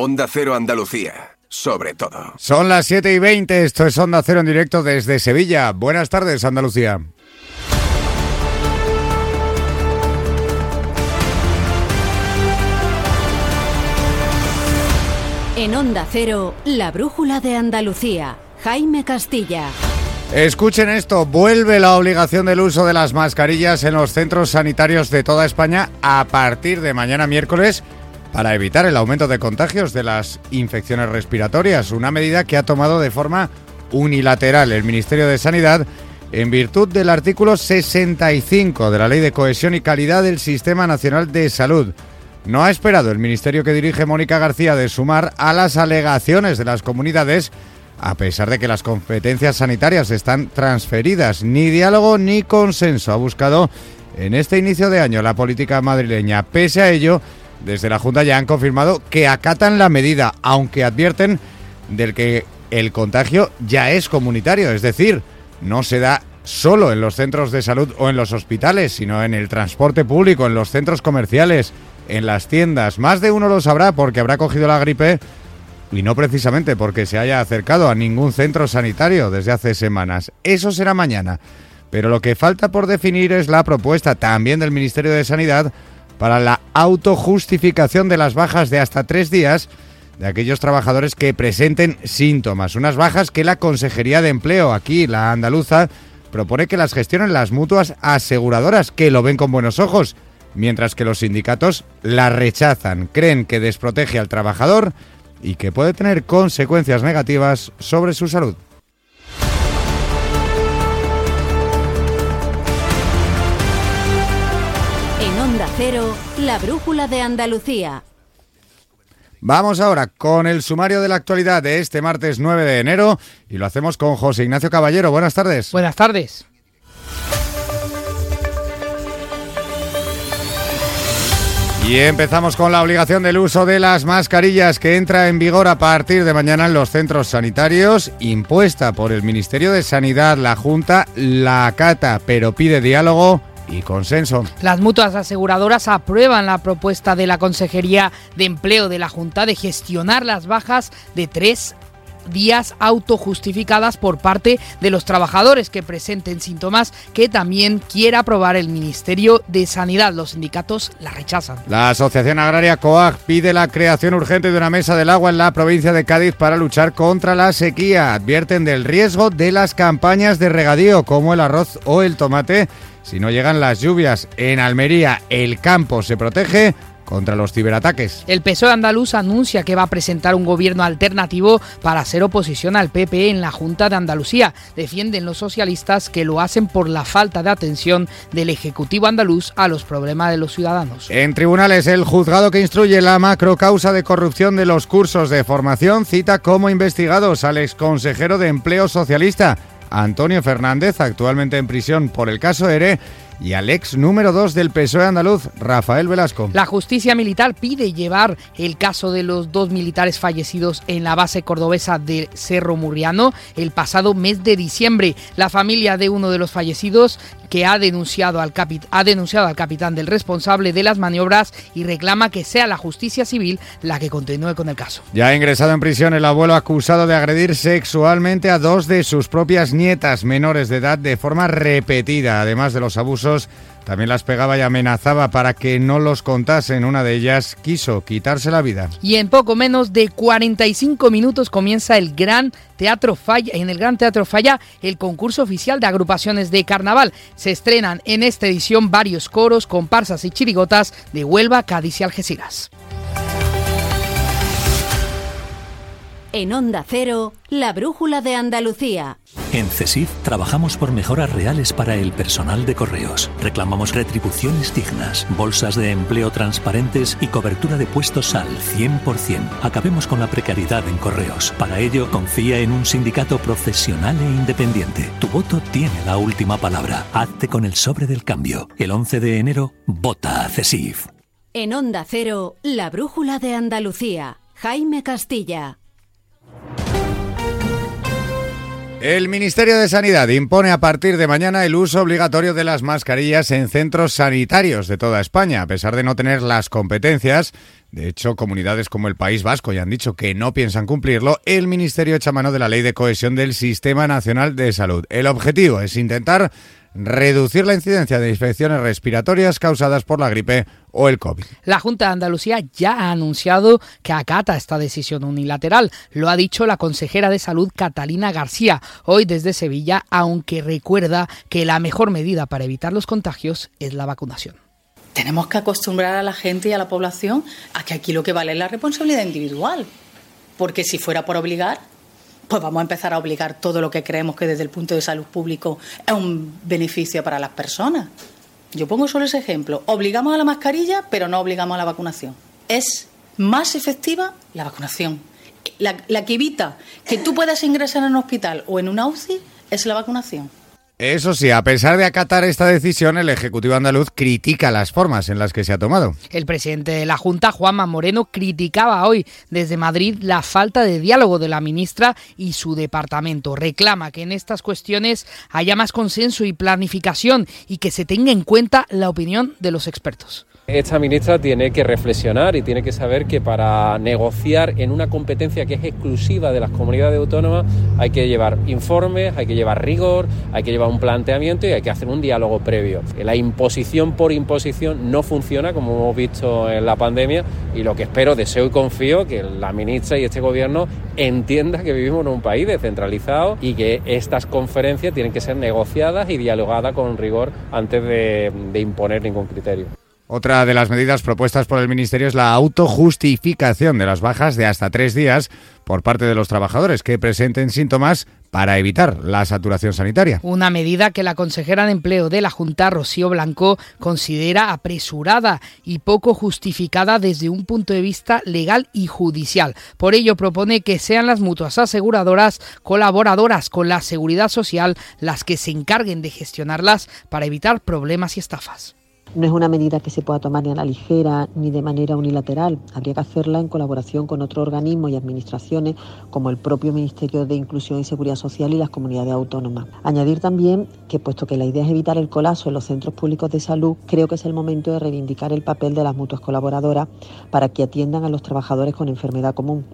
Onda Cero Andalucía, sobre todo. Son las 7 y 20, esto es Onda Cero en directo desde Sevilla. Buenas tardes, Andalucía. En Onda Cero, la brújula de Andalucía. Jaime Castilla. Escuchen esto, vuelve la obligación del uso de las mascarillas en los centros sanitarios de toda España a partir de mañana miércoles para evitar el aumento de contagios de las infecciones respiratorias, una medida que ha tomado de forma unilateral el Ministerio de Sanidad en virtud del artículo 65 de la Ley de Cohesión y Calidad del Sistema Nacional de Salud. No ha esperado el ministerio que dirige Mónica García de sumar a las alegaciones de las comunidades, a pesar de que las competencias sanitarias están transferidas. Ni diálogo ni consenso ha buscado en este inicio de año la política madrileña. Pese a ello, desde la Junta ya han confirmado que acatan la medida, aunque advierten del que el contagio ya es comunitario, es decir, no se da solo en los centros de salud o en los hospitales, sino en el transporte público, en los centros comerciales, en las tiendas. Más de uno lo sabrá porque habrá cogido la gripe y no precisamente porque se haya acercado a ningún centro sanitario desde hace semanas. Eso será mañana. Pero lo que falta por definir es la propuesta también del Ministerio de Sanidad para la autojustificación de las bajas de hasta tres días de aquellos trabajadores que presenten síntomas. Unas bajas que la Consejería de Empleo, aquí la andaluza, propone que las gestionen las mutuas aseguradoras, que lo ven con buenos ojos mientras que los sindicatos la rechazan, creen que desprotege al trabajador y que puede tener consecuencias negativas sobre su salud. Cero, la brújula de Andalucía. Vamos ahora con el sumario de la actualidad de este martes 9 de enero y lo hacemos con José Ignacio Caballero. Buenas tardes. Buenas tardes. Y empezamos con la obligación del uso de las mascarillas que entra en vigor a partir de mañana en los centros sanitarios, impuesta por el Ministerio de Sanidad. La Junta la acata, pero pide diálogo y consenso. Las mutuas aseguradoras aprueban la propuesta de la Consejería de Empleo de la Junta de gestionar las bajas de tres días autojustificadas por parte de los trabajadores que presenten síntomas que también quiera aprobar el Ministerio de Sanidad. Los sindicatos la rechazan. La Asociación Agraria COAG pide la creación urgente de una mesa del agua en la provincia de Cádiz para luchar contra la sequía. Advierten del riesgo de las campañas de regadío como el arroz o el tomate si no llegan las lluvias. En Almería el campo se protege contra los ciberataques. El PSOE andaluz anuncia que va a presentar un gobierno alternativo para hacer oposición al PP en la Junta de Andalucía. Defienden los socialistas que lo hacen por la falta de atención del Ejecutivo andaluz a los problemas de los ciudadanos. En tribunales, el juzgado que instruye la macrocausa de corrupción de los cursos de formación cita como investigados al exconsejero de Empleo Socialista, Antonio Fernández, actualmente en prisión por el caso ERE, y al ex número 2 del PSOE andaluz, Rafael Velasco. La justicia militar pide llevar el caso de los dos militares fallecidos en la base cordobesa de Cerro Murriano el pasado mes de diciembre. La familia de uno de los fallecidos que ha denunciado al, ha denunciado al capitán del responsable de las maniobras y reclama que sea la justicia civil la que continúe con el caso. Ya ha ingresado en prisión el abuelo acusado de agredir sexualmente a dos de sus propias nietas menores de edad de forma repetida, además de los abusos también las pegaba y amenazaba para que no los contasen. Una de ellas quiso quitarse la vida. Y en poco menos de 45 minutos comienza el Gran Teatro Falla, en el Gran Teatro Falla el concurso oficial de agrupaciones de carnaval. Se estrenan en esta edición varios coros, comparsas y chirigotas de Huelva, Cádiz y Algeciras. En Onda Cero, la brújula de Andalucía. En CESIF trabajamos por mejoras reales para el personal de correos. Reclamamos retribuciones dignas, bolsas de empleo transparentes y cobertura de puestos al 100%. Acabemos con la precariedad en correos. Para ello, confía en un sindicato profesional e independiente. Tu voto tiene la última palabra. Hazte con el sobre del cambio. El 11 de enero, vota a CESIF. En Onda Cero, la brújula de Andalucía. Jaime Castilla. El Ministerio de Sanidad impone a partir de mañana el uso obligatorio de las mascarillas en centros sanitarios de toda España, a pesar de no tener las competencias. De hecho, comunidades como el País Vasco ya han dicho que no piensan cumplirlo. El Ministerio echa mano de la Ley de Cohesión del Sistema Nacional de Salud. El objetivo es intentar reducir la incidencia de infecciones respiratorias causadas por la gripe o el COVID. La Junta de Andalucía ya ha anunciado que acata esta decisión unilateral. Lo ha dicho la consejera de Salud Catalina García hoy desde Sevilla, aunque recuerda que la mejor medida para evitar los contagios es la vacunación. Tenemos que acostumbrar a la gente y a la población a que aquí lo que vale es la responsabilidad individual. Porque si fuera por obligar, pues vamos a empezar a obligar todo lo que creemos que desde el punto de salud público es un beneficio para las personas. Yo pongo solo ese ejemplo. Obligamos a la mascarilla, pero no obligamos a la vacunación. Es más efectiva la vacunación. La, la que evita que tú puedas ingresar en un hospital o en una UCI es la vacunación. Eso sí, a pesar de acatar esta decisión, el Ejecutivo andaluz critica las formas en las que se ha tomado. El presidente de la Junta, Juanma Moreno, criticaba hoy desde Madrid la falta de diálogo de la ministra y su departamento. Reclama que en estas cuestiones haya más consenso y planificación y que se tenga en cuenta la opinión de los expertos. Esta ministra tiene que reflexionar y tiene que saber que para negociar en una competencia que es exclusiva de las comunidades autónomas hay que llevar informes, hay que llevar rigor, hay que llevar un planteamiento y hay que hacer un diálogo previo. La imposición por imposición no funciona como hemos visto en la pandemia y lo que espero, deseo y confío que la ministra y este gobierno entienda que vivimos en un país descentralizado y que estas conferencias tienen que ser negociadas y dialogadas con rigor antes de, de imponer ningún criterio. Otra de las medidas propuestas por el Ministerio es la autojustificación de las bajas de hasta tres días por parte de los trabajadores que presenten síntomas para evitar la saturación sanitaria. Una medida que la consejera de empleo de la Junta, Rocío Blanco, considera apresurada y poco justificada desde un punto de vista legal y judicial. Por ello propone que sean las mutuas aseguradoras colaboradoras con la seguridad social las que se encarguen de gestionarlas para evitar problemas y estafas. No es una medida que se pueda tomar ni a la ligera ni de manera unilateral. Habría que hacerla en colaboración con otros organismos y administraciones como el propio Ministerio de Inclusión y Seguridad Social y las comunidades autónomas. Añadir también que, puesto que la idea es evitar el colapso en los centros públicos de salud, creo que es el momento de reivindicar el papel de las mutuas colaboradoras para que atiendan a los trabajadores con enfermedad común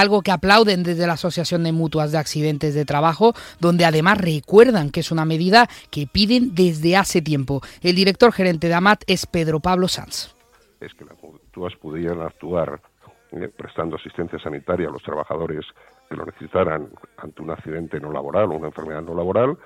algo que aplauden desde la Asociación de Mutuas de Accidentes de Trabajo, donde además recuerdan que es una medida que piden desde hace tiempo. El director gerente de AMAT es Pedro Pablo Sanz. Es que las mutuas pudieran actuar eh, prestando asistencia sanitaria a los trabajadores que lo necesitaran ante un accidente no laboral o una enfermedad no laboral,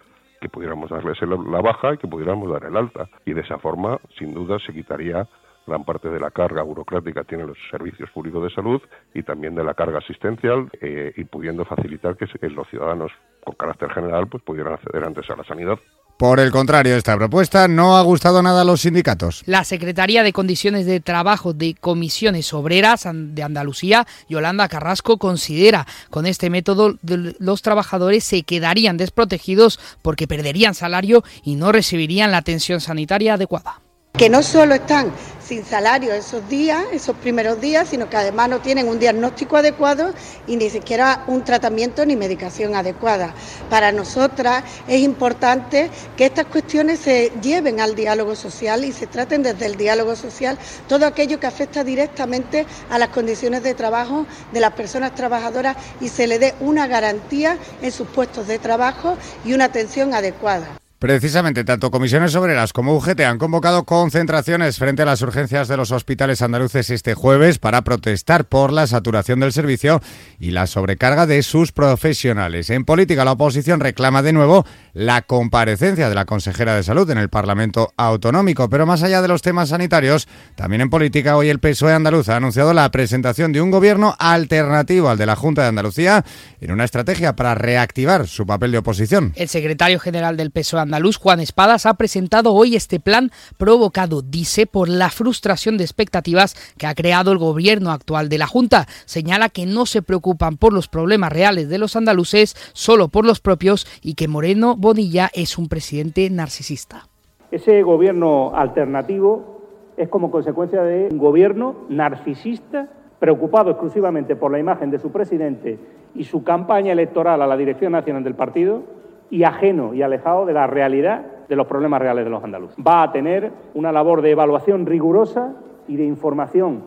que pudiéramos darles la baja y que pudiéramos dar el alta. Y de esa forma, sin duda, se quitaría gran parte de la carga burocrática tienen los servicios públicos de salud y también de la carga asistencial eh, y pudiendo facilitar que, los ciudadanos con carácter general pues pudieran acceder antes a la sanidad. Por el contrario, esta propuesta no ha gustado nada a los sindicatos. La Secretaría de Condiciones de Trabajo de Comisiones Obreras de Andalucía, Yolanda Carrasco, considera con este método los trabajadores se quedarían desprotegidos porque perderían salario y no recibirían la atención sanitaria adecuada que no solo están sin salario esos días, esos primeros días, sino que además no tienen un diagnóstico adecuado y ni siquiera un tratamiento ni medicación adecuada. Para nosotras es importante que estas cuestiones se lleven al diálogo social y se traten desde el diálogo social todo aquello que afecta directamente a las condiciones de trabajo de las personas trabajadoras y se le dé una garantía en sus puestos de trabajo y una atención adecuada. Precisamente, tanto comisiones obreras como UGT han convocado concentraciones frente a las urgencias de los hospitales andaluces este jueves para protestar por la saturación del servicio y la sobrecarga de sus profesionales. En política, la oposición reclama de nuevo la comparecencia de la consejera de Salud en el Parlamento Autonómico. Pero más allá de los temas sanitarios, también en política, hoy el PSOE andaluz ha anunciado la presentación de un gobierno alternativo al de la Junta de Andalucía en una estrategia para reactivar su papel de oposición. El secretario general del PSOE andaluz, Juan Espadas, ha presentado hoy este plan provocado, dice, por la frustración de expectativas que ha creado el gobierno actual de la Junta. Señala que no se preocupan por los problemas reales de los andaluces, solo por los propios y que Moreno Bonilla es un presidente narcisista. Ese gobierno alternativo es como consecuencia de un gobierno narcisista preocupado exclusivamente por la imagen de su presidente y su campaña electoral a la dirección nacional del partido y ajeno y alejado de la realidad de los problemas reales de los andaluces. Va a tener una labor de evaluación rigurosa y de información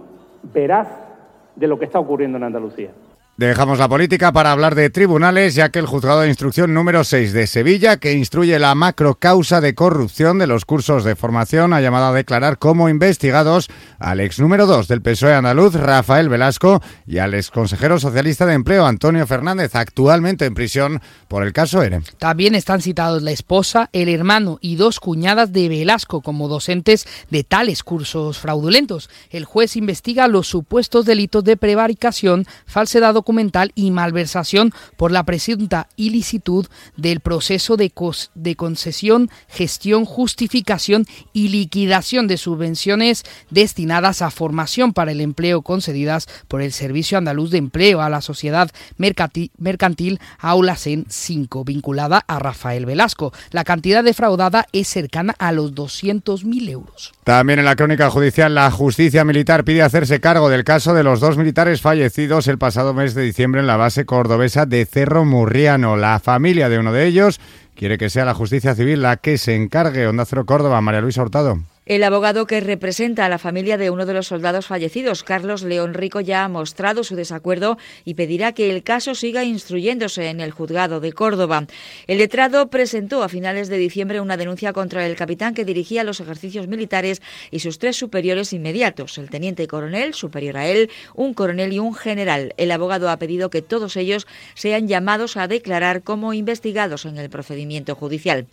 veraz de lo que está ocurriendo en Andalucía. Dejamos la política para hablar de tribunales, ya que el juzgado de instrucción número 6 de Sevilla, que instruye la macrocausa de corrupción de los cursos de formación, ha llamado a declarar como investigados al ex número 2 del PSOE andaluz, Rafael Velasco, y al ex consejero socialista de empleo, Antonio Fernández, actualmente en prisión por el caso ERE. También están citados la esposa, el hermano y dos cuñadas de Velasco como docentes de tales cursos fraudulentos. El juez investiga los supuestos delitos de prevaricación, falsedad documental y malversación por la presunta ilicitud del proceso de, de concesión, gestión, justificación y liquidación de subvenciones destinadas a formación para el empleo concedidas por el Servicio Andaluz de Empleo a la sociedad mercantil, Aulasen 5, vinculada a Rafael Velasco. La cantidad defraudada es cercana a los 200.000 euros. También en la crónica judicial, la justicia militar pide hacerse cargo del caso de los dos militares fallecidos el pasado mes de diciembre en la base cordobesa de Cerro Murriano. La familia de uno de ellos quiere que sea la justicia civil la que se encargue. Onda Cero Córdoba, María Luisa Hurtado. El abogado que representa a la familia de uno de los soldados fallecidos, Carlos León Rico, ya ha mostrado su desacuerdo y pedirá que el caso siga instruyéndose en el juzgado de Córdoba. El letrado presentó a finales de diciembre una denuncia contra el capitán que dirigía los ejercicios militares y sus tres superiores inmediatos, el teniente coronel, superior a él, un coronel y un general. El abogado ha pedido que todos ellos sean llamados a declarar como investigados en el procedimiento judicial.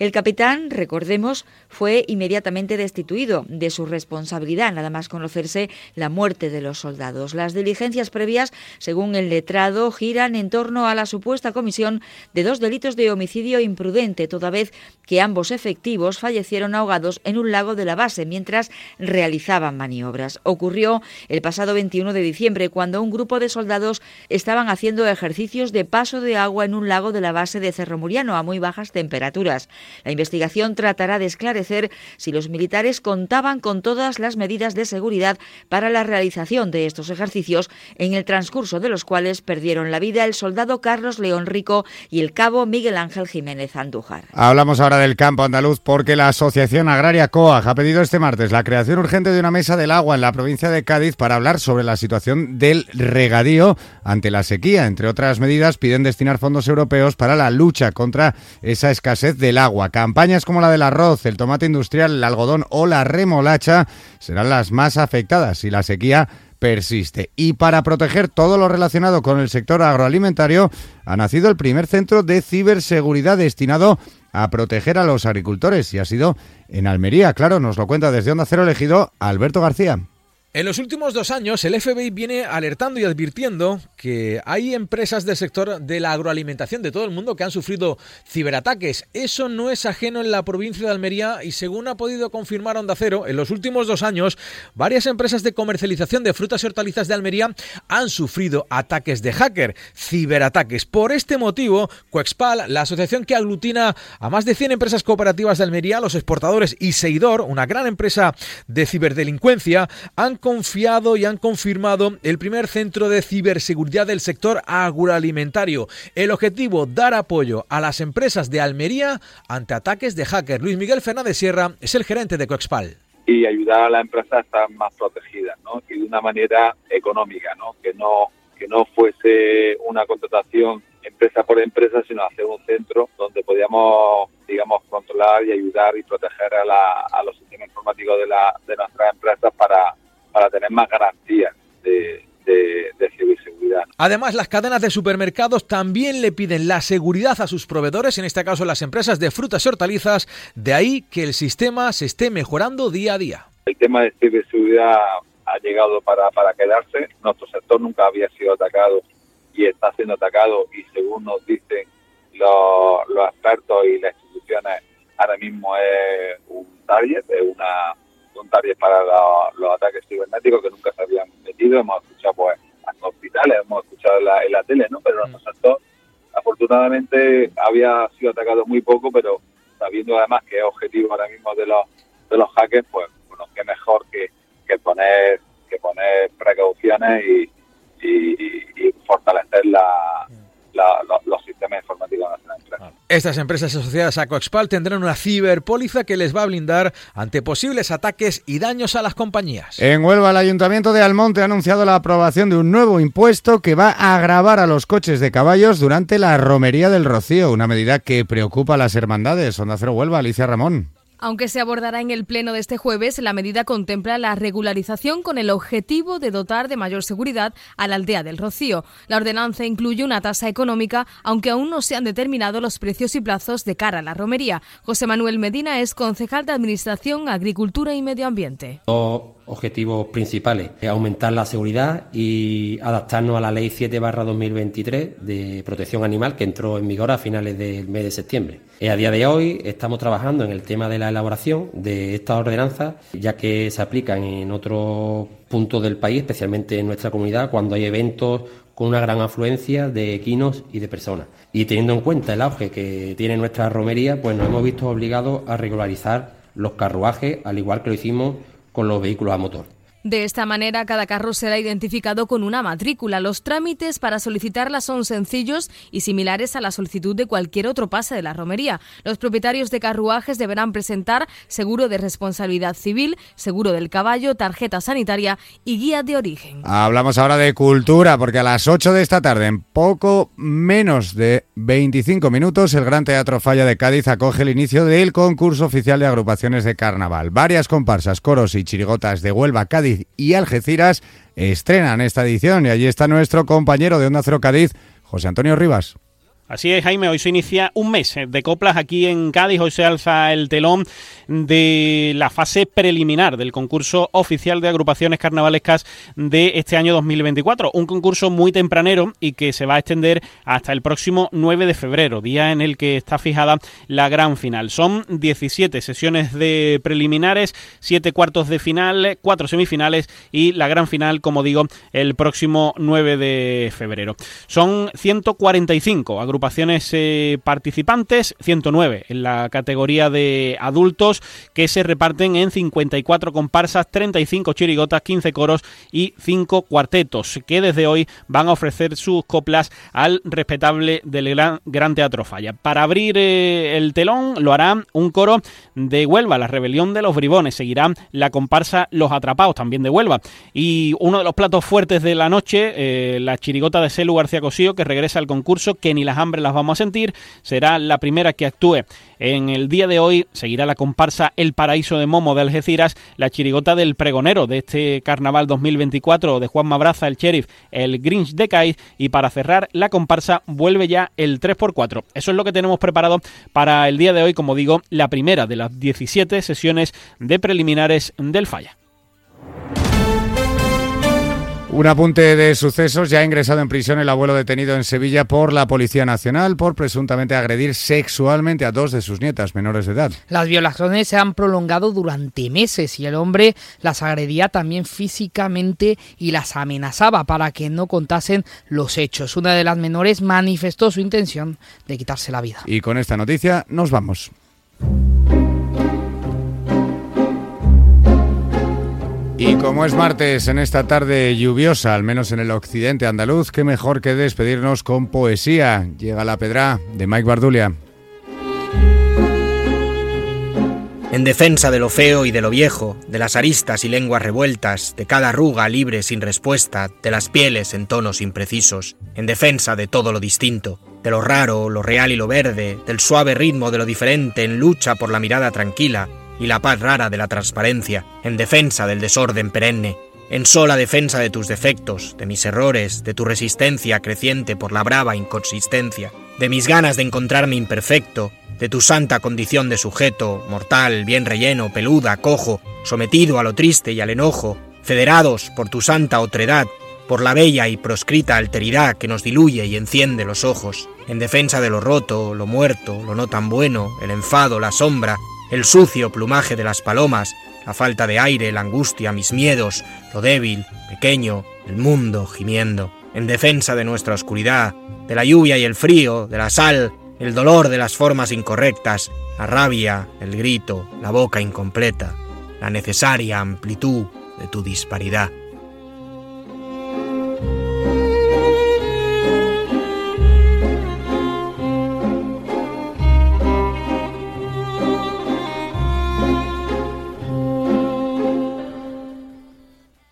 El capitán, recordemos, fue inmediatamente destituido de su responsabilidad, nada más conocerse la muerte de los soldados. Las diligencias previas, según el letrado, giran en torno a la supuesta comisión de dos delitos de homicidio imprudente, toda vez que ambos efectivos fallecieron ahogados en un lago de la base mientras realizaban maniobras. Ocurrió el pasado 21 de diciembre, cuando un grupo de soldados estaban haciendo ejercicios de paso de agua en un lago de la base de Cerro Muriano a muy bajas temperaturas. La investigación tratará de esclarecer si los militares contaban con todas las medidas de seguridad para la realización de estos ejercicios, en el transcurso de los cuales perdieron la vida el soldado Carlos León Rico y el cabo Miguel Ángel Jiménez Andújar. Hablamos ahora del campo andaluz porque la Asociación Agraria COAG ha pedido este martes la creación urgente de una mesa del agua en la provincia de Cádiz para hablar sobre la situación del regadío ante la sequía. Entre otras medidas, piden destinar fondos europeos para la lucha contra esa escasez del agua. Campañas como la del arroz, el tomate industrial, el algodón o la remolacha serán las más afectadas si la sequía persiste. Y para proteger todo lo relacionado con el sector agroalimentario, ha nacido el primer centro de ciberseguridad destinado a proteger a los agricultores y ha sido en Almería. Claro, nos lo cuenta desde Onda Cero elegido Alberto García. En los últimos dos años, el FBI viene alertando y advirtiendo que hay empresas del sector de la agroalimentación de todo el mundo que han sufrido ciberataques. Eso no es ajeno en la provincia de Almería y según ha podido confirmar Onda Cero, en los últimos dos años, varias empresas de comercialización de frutas y hortalizas de Almería han sufrido ataques de hacker, ciberataques. Por este motivo, Coexpal, la asociación que aglutina a más de 100 empresas cooperativas de Almería, los exportadores y Seidor, una gran empresa de ciberdelincuencia, han confiado y han confirmado el primer centro de ciberseguridad del sector agroalimentario. El objetivo, dar apoyo a las empresas de Almería ante ataques de hackers. Luis Miguel Fernández Sierra es el gerente de Coexpal y ayudar a la empresa a estar más protegida, ¿no? Y de una manera económica, ¿no? Que no que no fuese una contratación empresa por empresa, sino hacer un centro donde podíamos, digamos, controlar y ayudar y proteger a, la, a los sistemas informáticos de, la, de nuestras empresas para, para tener más garantías de, de, ciberseguridad. Además, las cadenas de supermercados también le piden la seguridad a sus proveedores, en este caso las empresas de frutas y hortalizas, de ahí que el sistema se esté mejorando día a día. El tema de ciberseguridad ha llegado para, para quedarse. Nuestro sector nunca había sido atacado y está siendo atacado y según nos dicen los, los expertos y las instituciones, ahora mismo es un target, es una para los ataques cibernéticos que nunca se habían metido. Hemos escuchado pues en hospitales, hemos escuchado en la, en la tele, ¿no? Pero nuestro mm. sector, afortunadamente, había sido atacado muy poco, pero sabiendo además que es objetivo ahora mismo de los de los hackers, pues bueno, qué mejor que, que poner que poner precauciones y, fortalecer la, los, sistemas informáticos empresas. Estas empresas asociadas a Coexpal tendrán una ciberpóliza que les va a blindar ante posibles ataques y daños a las compañías. En Huelva, el Ayuntamiento de Almonte ha anunciado la aprobación de un nuevo impuesto que va a agravar a los coches de caballos durante la romería del Rocío, una medida que preocupa a las hermandades. Onda Cero Huelva, Alicia Ramón. Aunque se abordará en el pleno de este jueves, la medida contempla la regularización con el objetivo de dotar de mayor seguridad a la aldea del Rocío. La ordenanza incluye una tasa económica, aunque aún no se han determinado los precios y plazos de cara a la romería. José Manuel Medina es concejal de Administración, Agricultura y Medio Ambiente objetivos principales. Aumentar la seguridad y adaptarnos a la Ley 7 2023 de protección animal que entró en vigor a finales del mes de septiembre. A día de hoy estamos trabajando en el tema de la elaboración de estas ordenanzas, ya que se aplican en otros puntos del país, especialmente en nuestra comunidad, cuando hay eventos con una gran afluencia de equinos y de personas. Y teniendo en cuenta el auge que tiene nuestra romería, pues nos hemos visto obligados a regularizar los carruajes, al igual que lo hicimos con los vehículos a motor. De esta manera, cada carro será identificado con una matrícula. Los trámites para solicitarla son sencillos y similares a la solicitud de cualquier otro pase de la romería. Los propietarios de carruajes deberán presentar seguro de responsabilidad civil, seguro del caballo, tarjeta sanitaria y guía de origen. Hablamos ahora de cultura, porque a las 8 de esta tarde, en poco menos de 25 minutos, el Gran Teatro Falla de Cádiz acoge el inicio del concurso oficial de agrupaciones de carnaval. Varias comparsas, coros y chirigotas de Huelva, Cádiz y Algeciras estrenan esta edición y allí está nuestro compañero de Onda Cero Cádiz, José Antonio Rivas. Así es, Jaime, hoy se inicia un mes de coplas aquí en Cádiz, hoy se alza el telón de la fase preliminar del concurso oficial de agrupaciones carnavalescas de este año 2024, un concurso muy tempranero y que se va a extender hasta el próximo 9 de febrero, día en el que está fijada la gran final. Son 17 sesiones de preliminares, 7 cuartos de final, 4 semifinales y la gran final, como digo, el próximo 9 de febrero. Son 145 agrupaciones eh, participantes, 109 en la categoría de adultos, que se reparten en 54 comparsas, 35 chirigotas, 15 coros y 5 cuartetos, que desde hoy van a ofrecer sus coplas al respetable del Gran, Teatro Falla. Para abrir eh, el telón lo hará un coro de Huelva, la rebelión de los bribones, seguirá la comparsa Los Atrapados, también de Huelva, y uno de los platos fuertes de la noche, eh, la chirigota de Celu García Cosío, que regresa al concurso, que ni las las vamos a sentir. Será la primera que actúe en el día de hoy. Seguirá la comparsa El Paraíso de Momo de Algeciras, la chirigota del pregonero de este carnaval 2024 de Juan Mabraza, el sheriff, el Grinch de Cádiz. Y para cerrar, la comparsa vuelve ya el 3x4. Eso es lo que tenemos preparado para el día de hoy, como digo, la primera de las 17 sesiones de preliminares del Falla. Un apunte de sucesos. Ya ha ingresado en prisión el abuelo detenido en Sevilla por la Policía Nacional por presuntamente agredir sexualmente a dos de sus nietas menores de edad. Las violaciones se han prolongado durante meses y el hombre las agredía también físicamente y las amenazaba para que no contasen los hechos. Una de las menores manifestó su intención de quitarse la vida. Y con esta noticia nos vamos. Y como es martes en esta tarde lluviosa, al menos en el occidente andaluz, qué mejor que despedirnos con poesía. Llega la pedra de Mike Bardulia. En defensa de lo feo y de lo viejo, de las aristas y lenguas revueltas, de cada arruga libre sin respuesta, de las pieles en tonos imprecisos, en defensa de todo lo distinto, de lo raro, lo real y lo verde, del suave ritmo de lo diferente, en lucha por la mirada tranquila, y la paz rara de la transparencia, en defensa del desorden perenne, en sola defensa de tus defectos, de mis errores, de tu resistencia creciente por la brava inconsistencia, de mis ganas de encontrarme imperfecto, de tu santa condición de sujeto, mortal, bien relleno, peluda, cojo, sometido a lo triste y al enojo, federados por tu santa otredad, por la bella y proscrita alteridad que nos diluye y enciende los ojos, en defensa de lo roto, lo muerto, lo no tan bueno, el enfado, la sombra, el sucio plumaje de las palomas, la falta de aire, la angustia, mis miedos, lo débil, pequeño, el mundo gimiendo, en defensa de nuestra oscuridad, de la lluvia y el frío, de la sal, el dolor de las formas incorrectas, la rabia, el grito, la boca incompleta, la necesaria amplitud de tu disparidad.